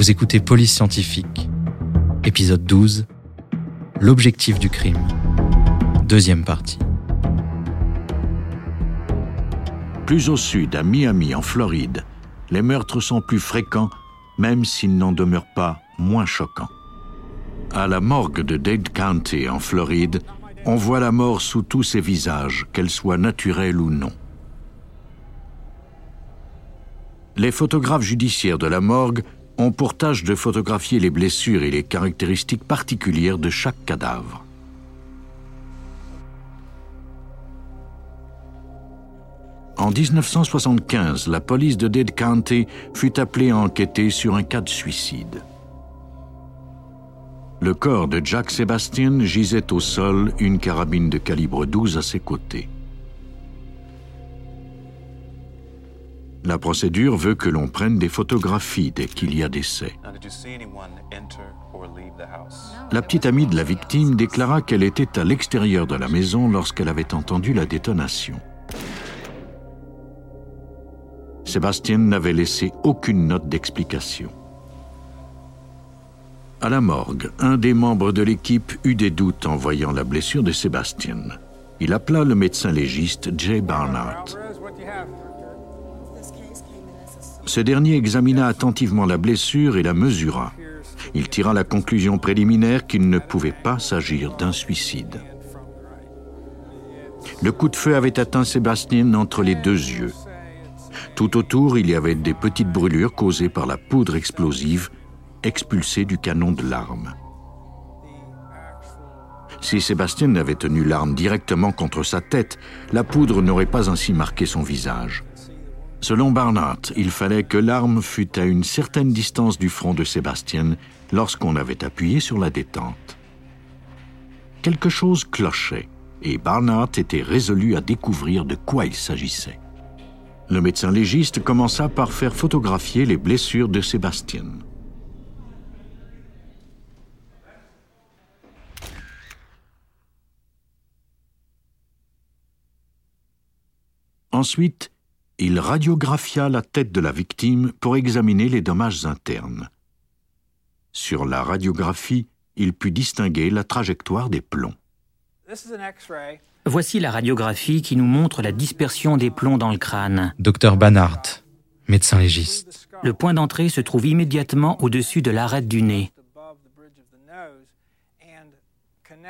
Vous écoutez Police Scientifique, épisode 12, L'objectif du crime, deuxième partie. Plus au sud, à Miami, en Floride, les meurtres sont plus fréquents, même s'ils n'en demeurent pas moins choquants. À la morgue de Dade County, en Floride, on voit la mort sous tous ses visages, qu'elle soit naturelle ou non. Les photographes judiciaires de la morgue ont pour tâche de photographier les blessures et les caractéristiques particulières de chaque cadavre. En 1975, la police de Dade County fut appelée à enquêter sur un cas de suicide. Le corps de Jack Sebastian gisait au sol, une carabine de calibre 12 à ses côtés. La procédure veut que l'on prenne des photographies dès qu'il y a décès. La petite amie de la victime déclara qu'elle était à l'extérieur de la maison lorsqu'elle avait entendu la détonation. Sébastien n'avait laissé aucune note d'explication. À la morgue, un des membres de l'équipe eut des doutes en voyant la blessure de Sébastien. Il appela le médecin légiste Jay Barnard. Ce dernier examina attentivement la blessure et la mesura. Il tira la conclusion préliminaire qu'il ne pouvait pas s'agir d'un suicide. Le coup de feu avait atteint Sébastien entre les deux yeux. Tout autour, il y avait des petites brûlures causées par la poudre explosive expulsée du canon de l'arme. Si Sébastien avait tenu l'arme directement contre sa tête, la poudre n'aurait pas ainsi marqué son visage. Selon Barnard, il fallait que l'arme fût à une certaine distance du front de Sébastien lorsqu'on avait appuyé sur la détente. Quelque chose clochait, et Barnard était résolu à découvrir de quoi il s'agissait. Le médecin légiste commença par faire photographier les blessures de Sébastien. Ensuite, il radiographia la tête de la victime pour examiner les dommages internes. Sur la radiographie, il put distinguer la trajectoire des plombs. Voici la radiographie qui nous montre la dispersion des plombs dans le crâne. Docteur Banhart, médecin légiste. Le point d'entrée se trouve immédiatement au-dessus de l'arête du nez.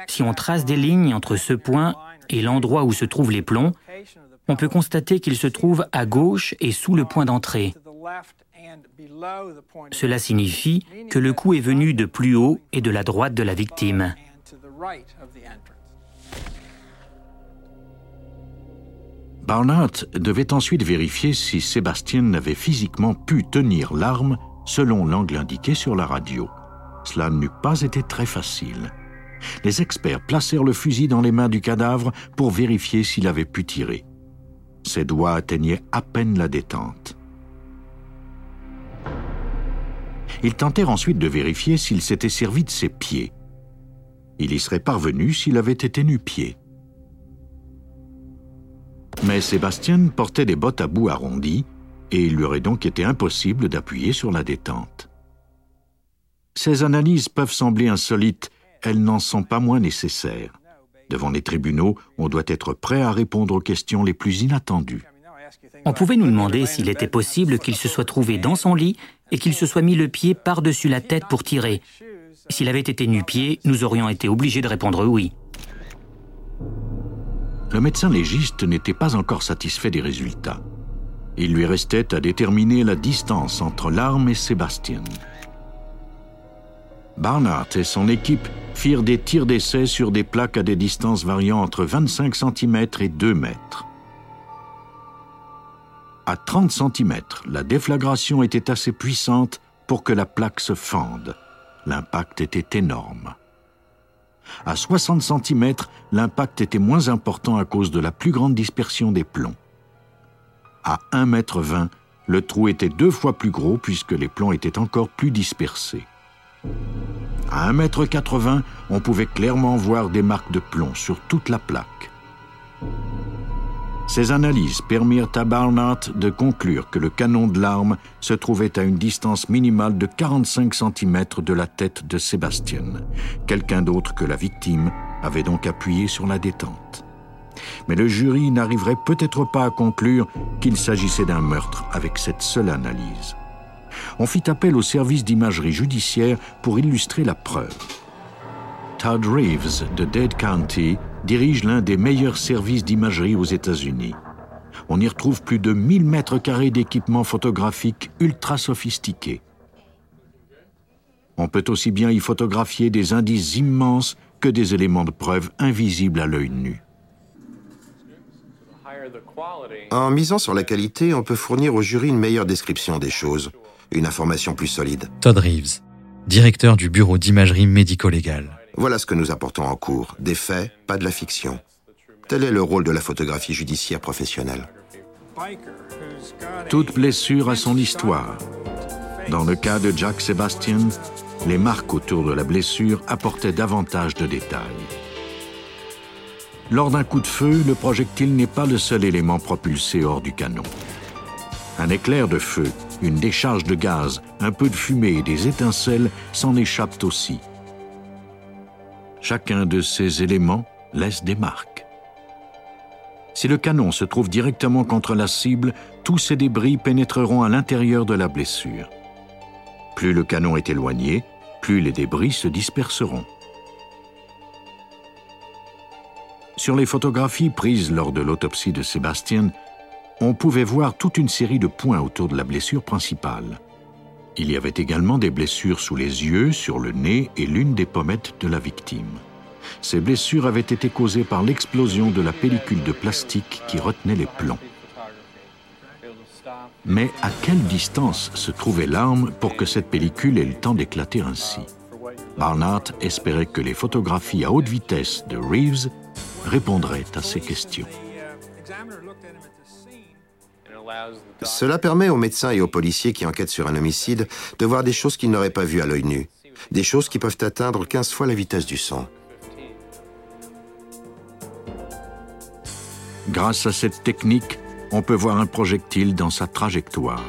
Si on trace des lignes entre ce point et l'endroit où se trouvent les plombs, on peut constater qu'il se trouve à gauche et sous le point d'entrée. Cela signifie que le coup est venu de plus haut et de la droite de la victime. Barnard devait ensuite vérifier si Sébastien avait physiquement pu tenir l'arme selon l'angle indiqué sur la radio. Cela n'eût pas été très facile. Les experts placèrent le fusil dans les mains du cadavre pour vérifier s'il avait pu tirer. Ses doigts atteignaient à peine la détente. Ils tentèrent ensuite de vérifier s'il s'était servi de ses pieds. Il y serait parvenu s'il avait été nu-pied. Mais Sébastien portait des bottes à bout arrondies et il lui aurait donc été impossible d'appuyer sur la détente. Ces analyses peuvent sembler insolites, elles n'en sont pas moins nécessaires. Devant les tribunaux, on doit être prêt à répondre aux questions les plus inattendues. On pouvait nous demander s'il était possible qu'il se soit trouvé dans son lit et qu'il se soit mis le pied par-dessus la tête pour tirer. S'il avait été nu-pied, nous aurions été obligés de répondre oui. Le médecin légiste n'était pas encore satisfait des résultats. Il lui restait à déterminer la distance entre l'arme et Sébastien. Barnard et son équipe firent des tirs d'essai sur des plaques à des distances variant entre 25 cm et 2 mètres. À 30 cm, la déflagration était assez puissante pour que la plaque se fende. L'impact était énorme. À 60 cm, l'impact était moins important à cause de la plus grande dispersion des plombs. À 1,20 m, le trou était deux fois plus gros puisque les plombs étaient encore plus dispersés. À 1,80 m, on pouvait clairement voir des marques de plomb sur toute la plaque. Ces analyses permirent à Barnard de conclure que le canon de l'arme se trouvait à une distance minimale de 45 cm de la tête de Sébastien. Quelqu'un d'autre que la victime avait donc appuyé sur la détente. Mais le jury n'arriverait peut-être pas à conclure qu'il s'agissait d'un meurtre avec cette seule analyse. On fit appel au service d'imagerie judiciaire pour illustrer la preuve. Todd Reeves de Dade County dirige l'un des meilleurs services d'imagerie aux États-Unis. On y retrouve plus de 1000 mètres carrés d'équipements photographiques ultra sophistiqués. On peut aussi bien y photographier des indices immenses que des éléments de preuve invisibles à l'œil nu. En misant sur la qualité, on peut fournir au jury une meilleure description des choses, une information plus solide. Todd Reeves, directeur du bureau d'imagerie médico-légale. Voilà ce que nous apportons en cours. Des faits, pas de la fiction. Tel est le rôle de la photographie judiciaire professionnelle. Toute blessure a son histoire. Dans le cas de Jack Sebastian, les marques autour de la blessure apportaient davantage de détails. Lors d'un coup de feu, le projectile n'est pas le seul élément propulsé hors du canon. Un éclair de feu, une décharge de gaz, un peu de fumée et des étincelles s'en échappent aussi. Chacun de ces éléments laisse des marques. Si le canon se trouve directement contre la cible, tous ces débris pénétreront à l'intérieur de la blessure. Plus le canon est éloigné, plus les débris se disperseront. Sur les photographies prises lors de l'autopsie de Sébastien, on pouvait voir toute une série de points autour de la blessure principale. Il y avait également des blessures sous les yeux, sur le nez et l'une des pommettes de la victime. Ces blessures avaient été causées par l'explosion de la pellicule de plastique qui retenait les plombs. Mais à quelle distance se trouvait l'arme pour que cette pellicule ait le temps d'éclater ainsi? Barnard espérait que les photographies à haute vitesse de Reeves répondraient à ces questions. Cela permet aux médecins et aux policiers qui enquêtent sur un homicide de voir des choses qu'ils n'auraient pas vues à l'œil nu, des choses qui peuvent atteindre 15 fois la vitesse du son. Grâce à cette technique, on peut voir un projectile dans sa trajectoire.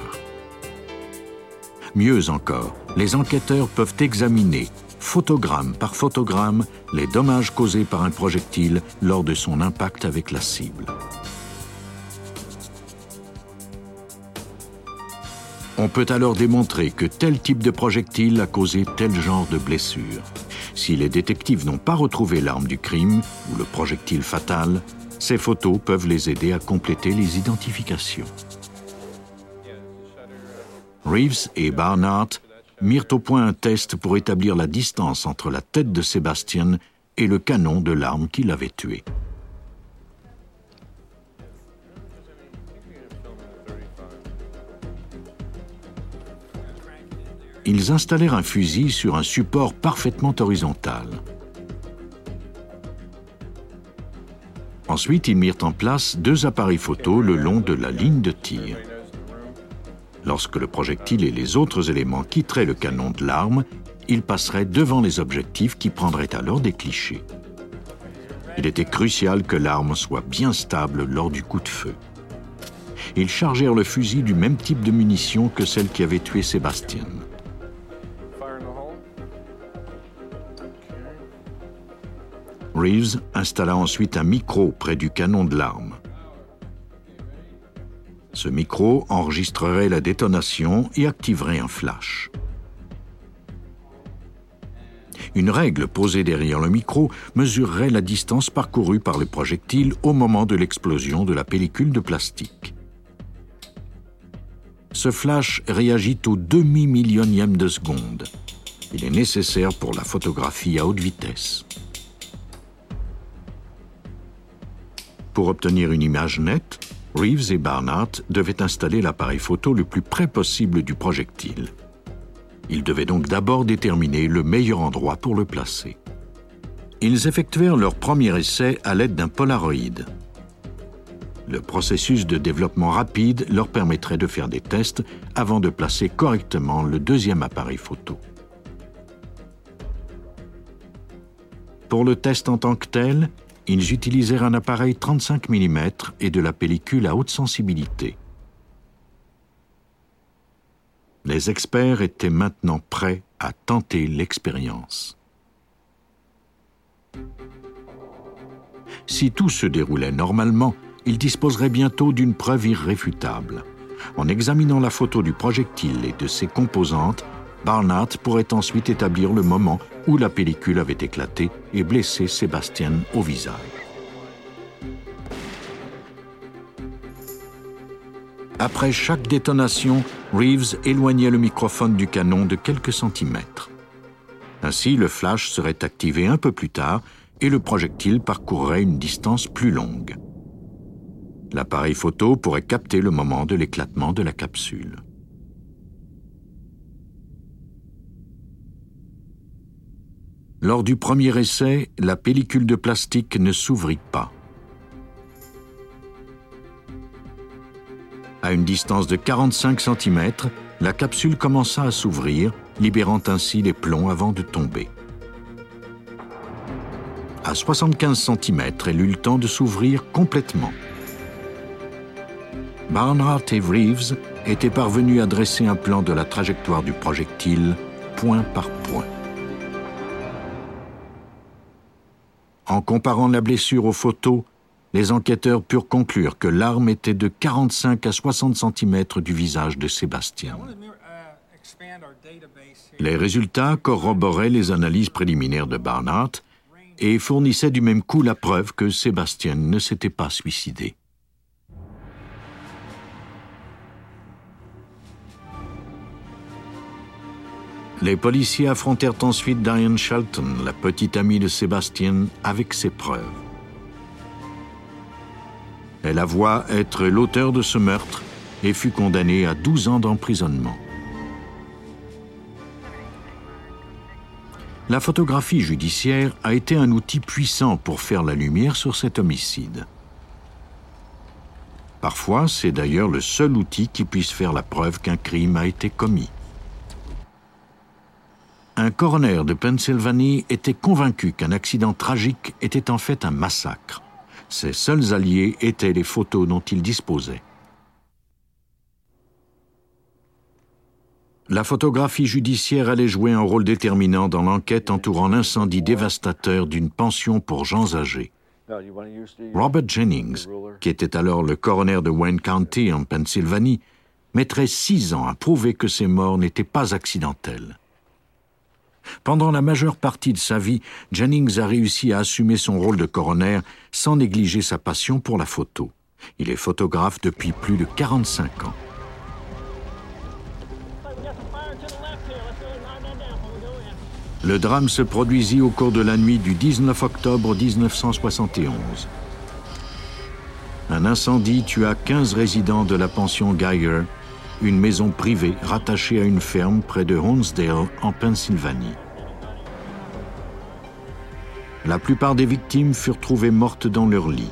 Mieux encore, les enquêteurs peuvent examiner, photogramme par photogramme, les dommages causés par un projectile lors de son impact avec la cible. On peut alors démontrer que tel type de projectile a causé tel genre de blessure. Si les détectives n'ont pas retrouvé l'arme du crime ou le projectile fatal, ces photos peuvent les aider à compléter les identifications. Reeves et Barnard mirent au point un test pour établir la distance entre la tête de Sébastien et le canon de l'arme qui l'avait tué. Ils installèrent un fusil sur un support parfaitement horizontal. Ensuite, ils mirent en place deux appareils photo le long de la ligne de tir. Lorsque le projectile et les autres éléments quitteraient le canon de l'arme, ils passeraient devant les objectifs qui prendraient alors des clichés. Il était crucial que l'arme soit bien stable lors du coup de feu. Ils chargèrent le fusil du même type de munitions que celle qui avait tué Sébastien. Reeves installa ensuite un micro près du canon de l'arme. Ce micro enregistrerait la détonation et activerait un flash. Une règle posée derrière le micro mesurerait la distance parcourue par le projectile au moment de l'explosion de la pellicule de plastique. Ce flash réagit au demi-millionième de seconde. Il est nécessaire pour la photographie à haute vitesse. Pour obtenir une image nette, Reeves et Barnard devaient installer l'appareil photo le plus près possible du projectile. Ils devaient donc d'abord déterminer le meilleur endroit pour le placer. Ils effectuèrent leur premier essai à l'aide d'un Polaroid. Le processus de développement rapide leur permettrait de faire des tests avant de placer correctement le deuxième appareil photo. Pour le test en tant que tel, ils utilisèrent un appareil 35 mm et de la pellicule à haute sensibilité. Les experts étaient maintenant prêts à tenter l'expérience. Si tout se déroulait normalement, ils disposeraient bientôt d'une preuve irréfutable. En examinant la photo du projectile et de ses composantes, Barnard pourrait ensuite établir le moment où la pellicule avait éclaté et blessé Sébastien au visage. Après chaque détonation, Reeves éloignait le microphone du canon de quelques centimètres. Ainsi, le flash serait activé un peu plus tard et le projectile parcourrait une distance plus longue. L'appareil photo pourrait capter le moment de l'éclatement de la capsule. Lors du premier essai, la pellicule de plastique ne s'ouvrit pas. À une distance de 45 cm, la capsule commença à s'ouvrir, libérant ainsi les plombs avant de tomber. À 75 cm, elle eut le temps de s'ouvrir complètement. Barnhart et Reeves étaient parvenus à dresser un plan de la trajectoire du projectile, point par point. En comparant la blessure aux photos, les enquêteurs purent conclure que l'arme était de 45 à 60 cm du visage de Sébastien. Les résultats corroboraient les analyses préliminaires de Barnard et fournissaient du même coup la preuve que Sébastien ne s'était pas suicidé. Les policiers affrontèrent ensuite Diane Shelton, la petite amie de Sébastien, avec ses preuves. Elle avoua être l'auteur de ce meurtre et fut condamnée à 12 ans d'emprisonnement. La photographie judiciaire a été un outil puissant pour faire la lumière sur cet homicide. Parfois, c'est d'ailleurs le seul outil qui puisse faire la preuve qu'un crime a été commis. Un coroner de Pennsylvanie était convaincu qu'un accident tragique était en fait un massacre. Ses seuls alliés étaient les photos dont il disposait. La photographie judiciaire allait jouer un rôle déterminant dans l'enquête entourant l'incendie dévastateur d'une pension pour gens âgés. Robert Jennings, qui était alors le coroner de Wayne County en Pennsylvanie, mettrait six ans à prouver que ces morts n'étaient pas accidentelles. Pendant la majeure partie de sa vie, Jennings a réussi à assumer son rôle de coroner sans négliger sa passion pour la photo. Il est photographe depuis plus de 45 ans. Le drame se produisit au cours de la nuit du 19 octobre 1971. Un incendie tua 15 résidents de la pension Geyer une maison privée rattachée à une ferme près de Honesdale, en Pennsylvanie. La plupart des victimes furent trouvées mortes dans leur lit.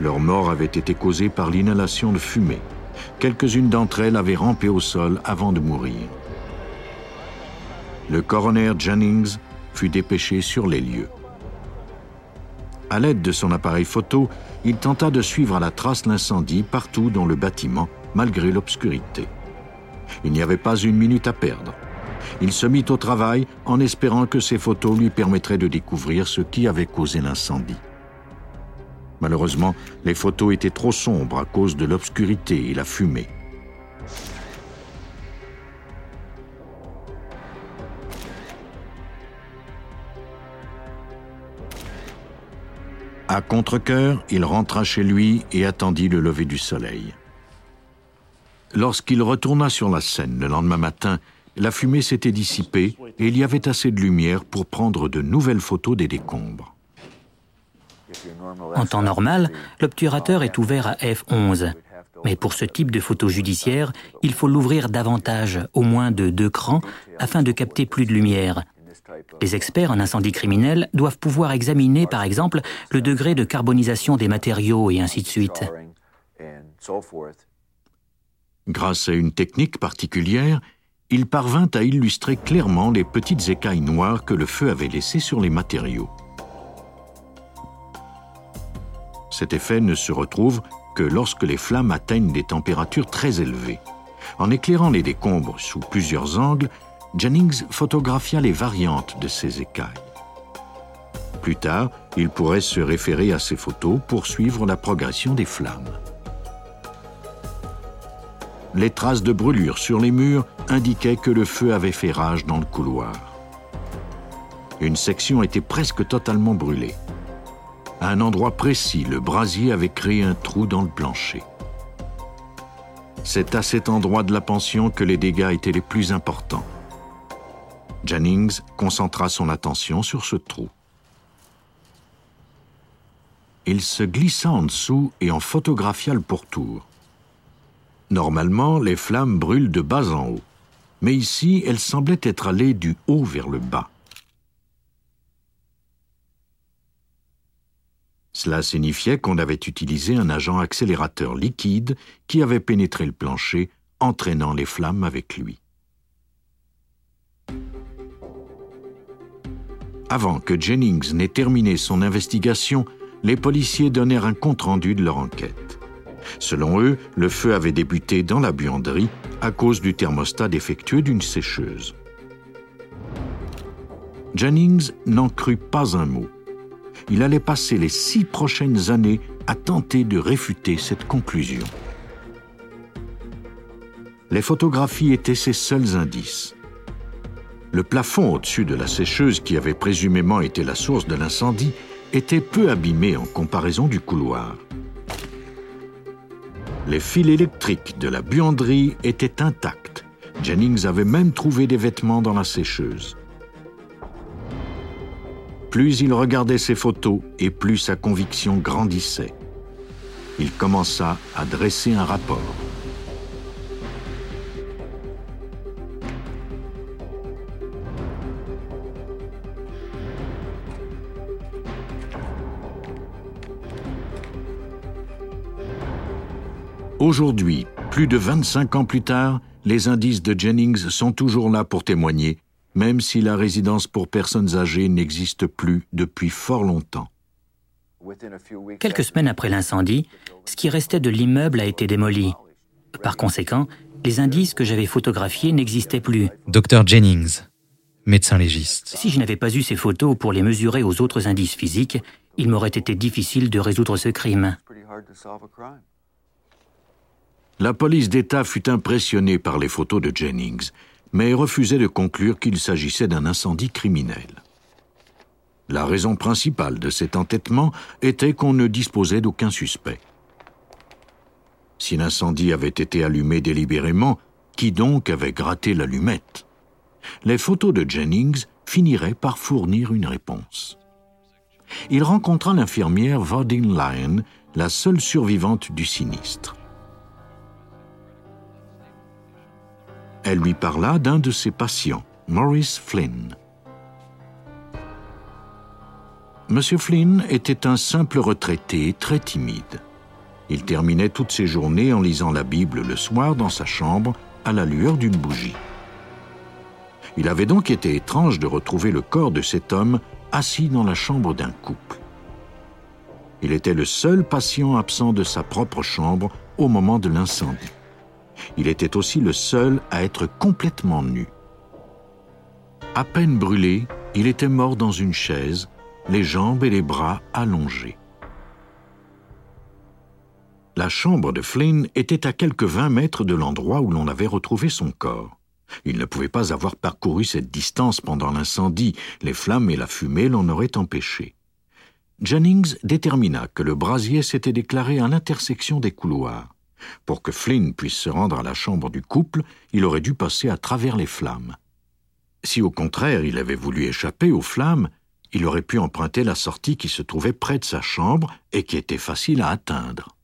Leur mort avait été causée par l'inhalation de fumée. Quelques-unes d'entre elles avaient rampé au sol avant de mourir. Le coroner Jennings fut dépêché sur les lieux. À l'aide de son appareil photo, il tenta de suivre à la trace l'incendie partout dans le bâtiment malgré l'obscurité. Il n'y avait pas une minute à perdre. Il se mit au travail en espérant que ces photos lui permettraient de découvrir ce qui avait causé l'incendie. Malheureusement, les photos étaient trop sombres à cause de l'obscurité et la fumée. À contre-coeur, il rentra chez lui et attendit le lever du soleil. Lorsqu'il retourna sur la scène le lendemain matin, la fumée s'était dissipée et il y avait assez de lumière pour prendre de nouvelles photos des décombres. En temps normal, l'obturateur est ouvert à f11. Mais pour ce type de photo judiciaire, il faut l'ouvrir davantage, au moins de deux crans, afin de capter plus de lumière. Les experts en incendie criminel doivent pouvoir examiner, par exemple, le degré de carbonisation des matériaux et ainsi de suite. Grâce à une technique particulière, il parvint à illustrer clairement les petites écailles noires que le feu avait laissées sur les matériaux. Cet effet ne se retrouve que lorsque les flammes atteignent des températures très élevées. En éclairant les décombres sous plusieurs angles, Jennings photographia les variantes de ces écailles. Plus tard, il pourrait se référer à ces photos pour suivre la progression des flammes. Les traces de brûlure sur les murs indiquaient que le feu avait fait rage dans le couloir. Une section était presque totalement brûlée. À un endroit précis, le brasier avait créé un trou dans le plancher. C'est à cet endroit de la pension que les dégâts étaient les plus importants. Jennings concentra son attention sur ce trou. Il se glissa en dessous et en photographia le pourtour. Normalement, les flammes brûlent de bas en haut, mais ici, elles semblaient être allées du haut vers le bas. Cela signifiait qu'on avait utilisé un agent accélérateur liquide qui avait pénétré le plancher, entraînant les flammes avec lui. Avant que Jennings n'ait terminé son investigation, les policiers donnèrent un compte-rendu de leur enquête. Selon eux, le feu avait débuté dans la buanderie à cause du thermostat défectueux d'une sécheuse. Jennings n'en crut pas un mot il allait passer les six prochaines années à tenter de réfuter cette conclusion. Les photographies étaient ses seuls indices. Le plafond au-dessus de la sécheuse qui avait présumément été la source de l'incendie était peu abîmé en comparaison du couloir. Les fils électriques de la buanderie étaient intacts. Jennings avait même trouvé des vêtements dans la sécheuse. Plus il regardait ses photos et plus sa conviction grandissait. Il commença à dresser un rapport. Aujourd'hui, plus de 25 ans plus tard, les indices de Jennings sont toujours là pour témoigner même si la résidence pour personnes âgées n'existe plus depuis fort longtemps. Quelques semaines après l'incendie, ce qui restait de l'immeuble a été démoli. Par conséquent, les indices que j'avais photographiés n'existaient plus. Dr Jennings, médecin légiste. Si je n'avais pas eu ces photos pour les mesurer aux autres indices physiques, il m'aurait été difficile de résoudre ce crime. La police d'État fut impressionnée par les photos de Jennings mais refusait de conclure qu'il s'agissait d'un incendie criminel. La raison principale de cet entêtement était qu'on ne disposait d'aucun suspect. Si l'incendie avait été allumé délibérément, qui donc avait gratté l'allumette? Les photos de Jennings finiraient par fournir une réponse. Il rencontra l'infirmière Vaudine Lyon, la seule survivante du sinistre. Elle lui parla d'un de ses patients, Maurice Flynn. M. Flynn était un simple retraité très timide. Il terminait toutes ses journées en lisant la Bible le soir dans sa chambre à la lueur d'une bougie. Il avait donc été étrange de retrouver le corps de cet homme assis dans la chambre d'un couple. Il était le seul patient absent de sa propre chambre au moment de l'incendie. Il était aussi le seul à être complètement nu. À peine brûlé, il était mort dans une chaise, les jambes et les bras allongés. La chambre de Flynn était à quelques vingt mètres de l'endroit où l'on avait retrouvé son corps. Il ne pouvait pas avoir parcouru cette distance pendant l'incendie, les flammes et la fumée l'en auraient empêché. Jennings détermina que le brasier s'était déclaré à l'intersection des couloirs. Pour que Flynn puisse se rendre à la chambre du couple, il aurait dû passer à travers les flammes. Si au contraire il avait voulu échapper aux flammes, il aurait pu emprunter la sortie qui se trouvait près de sa chambre et qui était facile à atteindre.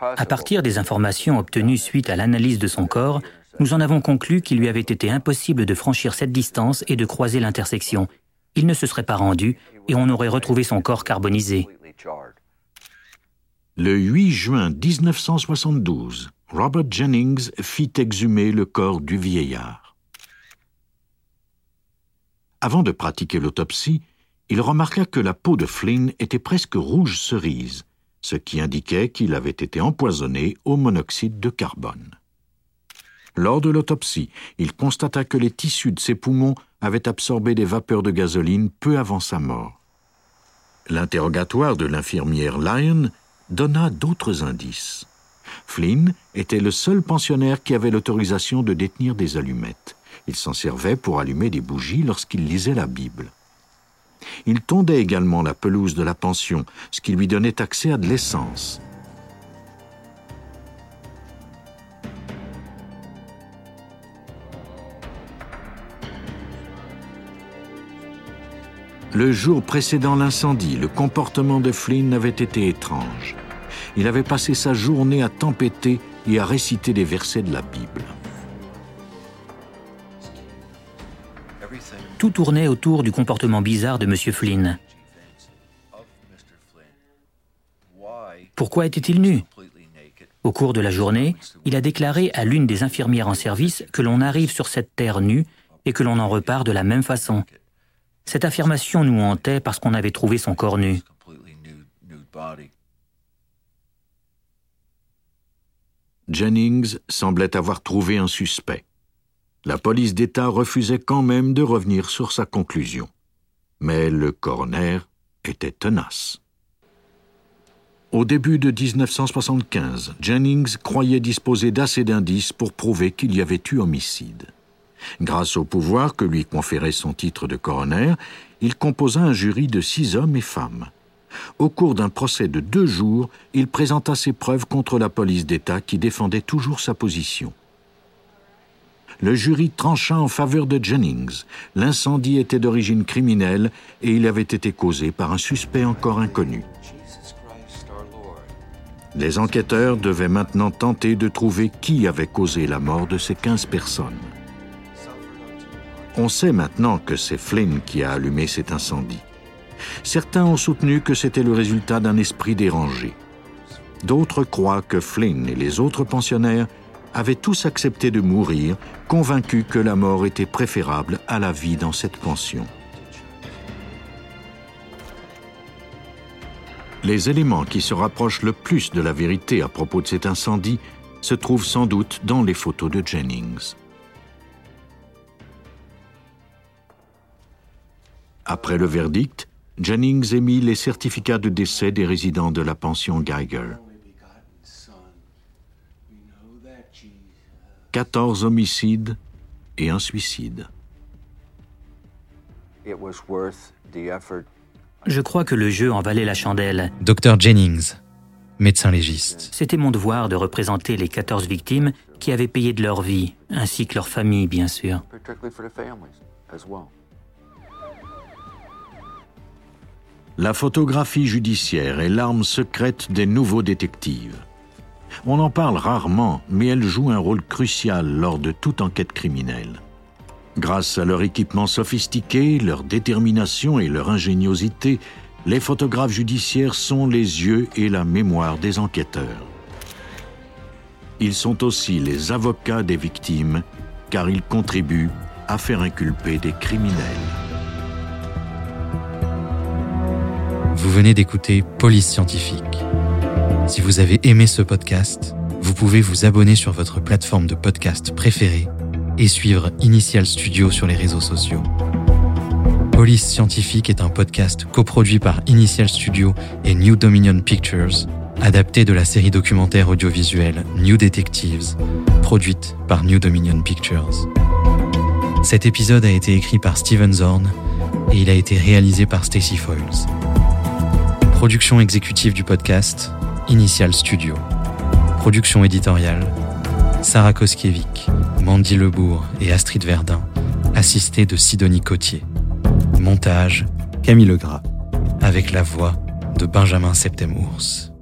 À partir des informations obtenues suite à l'analyse de son corps, nous en avons conclu qu'il lui avait été impossible de franchir cette distance et de croiser l'intersection. Il ne se serait pas rendu et on aurait retrouvé son corps carbonisé. Le 8 juin 1972, Robert Jennings fit exhumer le corps du vieillard. Avant de pratiquer l'autopsie, il remarqua que la peau de Flynn était presque rouge cerise, ce qui indiquait qu'il avait été empoisonné au monoxyde de carbone. Lors de l'autopsie, il constata que les tissus de ses poumons avaient absorbé des vapeurs de gasoline peu avant sa mort. L'interrogatoire de l'infirmière Lyon donna d'autres indices. Flynn était le seul pensionnaire qui avait l'autorisation de détenir des allumettes. Il s'en servait pour allumer des bougies lorsqu'il lisait la Bible. Il tondait également la pelouse de la pension, ce qui lui donnait accès à de l'essence. Le jour précédant l'incendie, le comportement de Flynn avait été étrange. Il avait passé sa journée à tempêter et à réciter des versets de la Bible. Tout tournait autour du comportement bizarre de M. Flynn. Pourquoi était-il nu? Au cours de la journée, il a déclaré à l'une des infirmières en service que l'on arrive sur cette terre nue et que l'on en repart de la même façon. Cette affirmation nous hantait parce qu'on avait trouvé son corps nu. Jennings semblait avoir trouvé un suspect. La police d'État refusait quand même de revenir sur sa conclusion. Mais le coroner était tenace. Au début de 1975, Jennings croyait disposer d'assez d'indices pour prouver qu'il y avait eu homicide. Grâce au pouvoir que lui conférait son titre de coroner, il composa un jury de six hommes et femmes. Au cours d'un procès de deux jours, il présenta ses preuves contre la police d'État qui défendait toujours sa position. Le jury trancha en faveur de Jennings. L'incendie était d'origine criminelle et il avait été causé par un suspect encore inconnu. Les enquêteurs devaient maintenant tenter de trouver qui avait causé la mort de ces 15 personnes. On sait maintenant que c'est Flynn qui a allumé cet incendie. Certains ont soutenu que c'était le résultat d'un esprit dérangé. D'autres croient que Flynn et les autres pensionnaires avaient tous accepté de mourir, convaincus que la mort était préférable à la vie dans cette pension. Les éléments qui se rapprochent le plus de la vérité à propos de cet incendie se trouvent sans doute dans les photos de Jennings. Après le verdict, Jennings émit les certificats de décès des résidents de la pension Geiger. 14 homicides et un suicide. Je crois que le jeu en valait la chandelle. Dr Jennings, médecin légiste. C'était mon devoir de représenter les 14 victimes qui avaient payé de leur vie, ainsi que leurs familles, bien sûr. La photographie judiciaire est l'arme secrète des nouveaux détectives. On en parle rarement, mais elle joue un rôle crucial lors de toute enquête criminelle. Grâce à leur équipement sophistiqué, leur détermination et leur ingéniosité, les photographes judiciaires sont les yeux et la mémoire des enquêteurs. Ils sont aussi les avocats des victimes, car ils contribuent à faire inculper des criminels. Vous venez d'écouter Police Scientifique. Si vous avez aimé ce podcast, vous pouvez vous abonner sur votre plateforme de podcast préférée et suivre Initial Studio sur les réseaux sociaux. Police Scientifique est un podcast coproduit par Initial Studio et New Dominion Pictures, adapté de la série documentaire audiovisuelle New Detectives, produite par New Dominion Pictures. Cet épisode a été écrit par Steven Zorn et il a été réalisé par Stacy Foyles. Production exécutive du podcast, Initial Studio. Production éditoriale, Sarah Koskiewicz, Mandy Lebourg et Astrid Verdun, assistée de Sidonie Cotier. Montage, Camille Legras, avec la voix de Benjamin Septemours.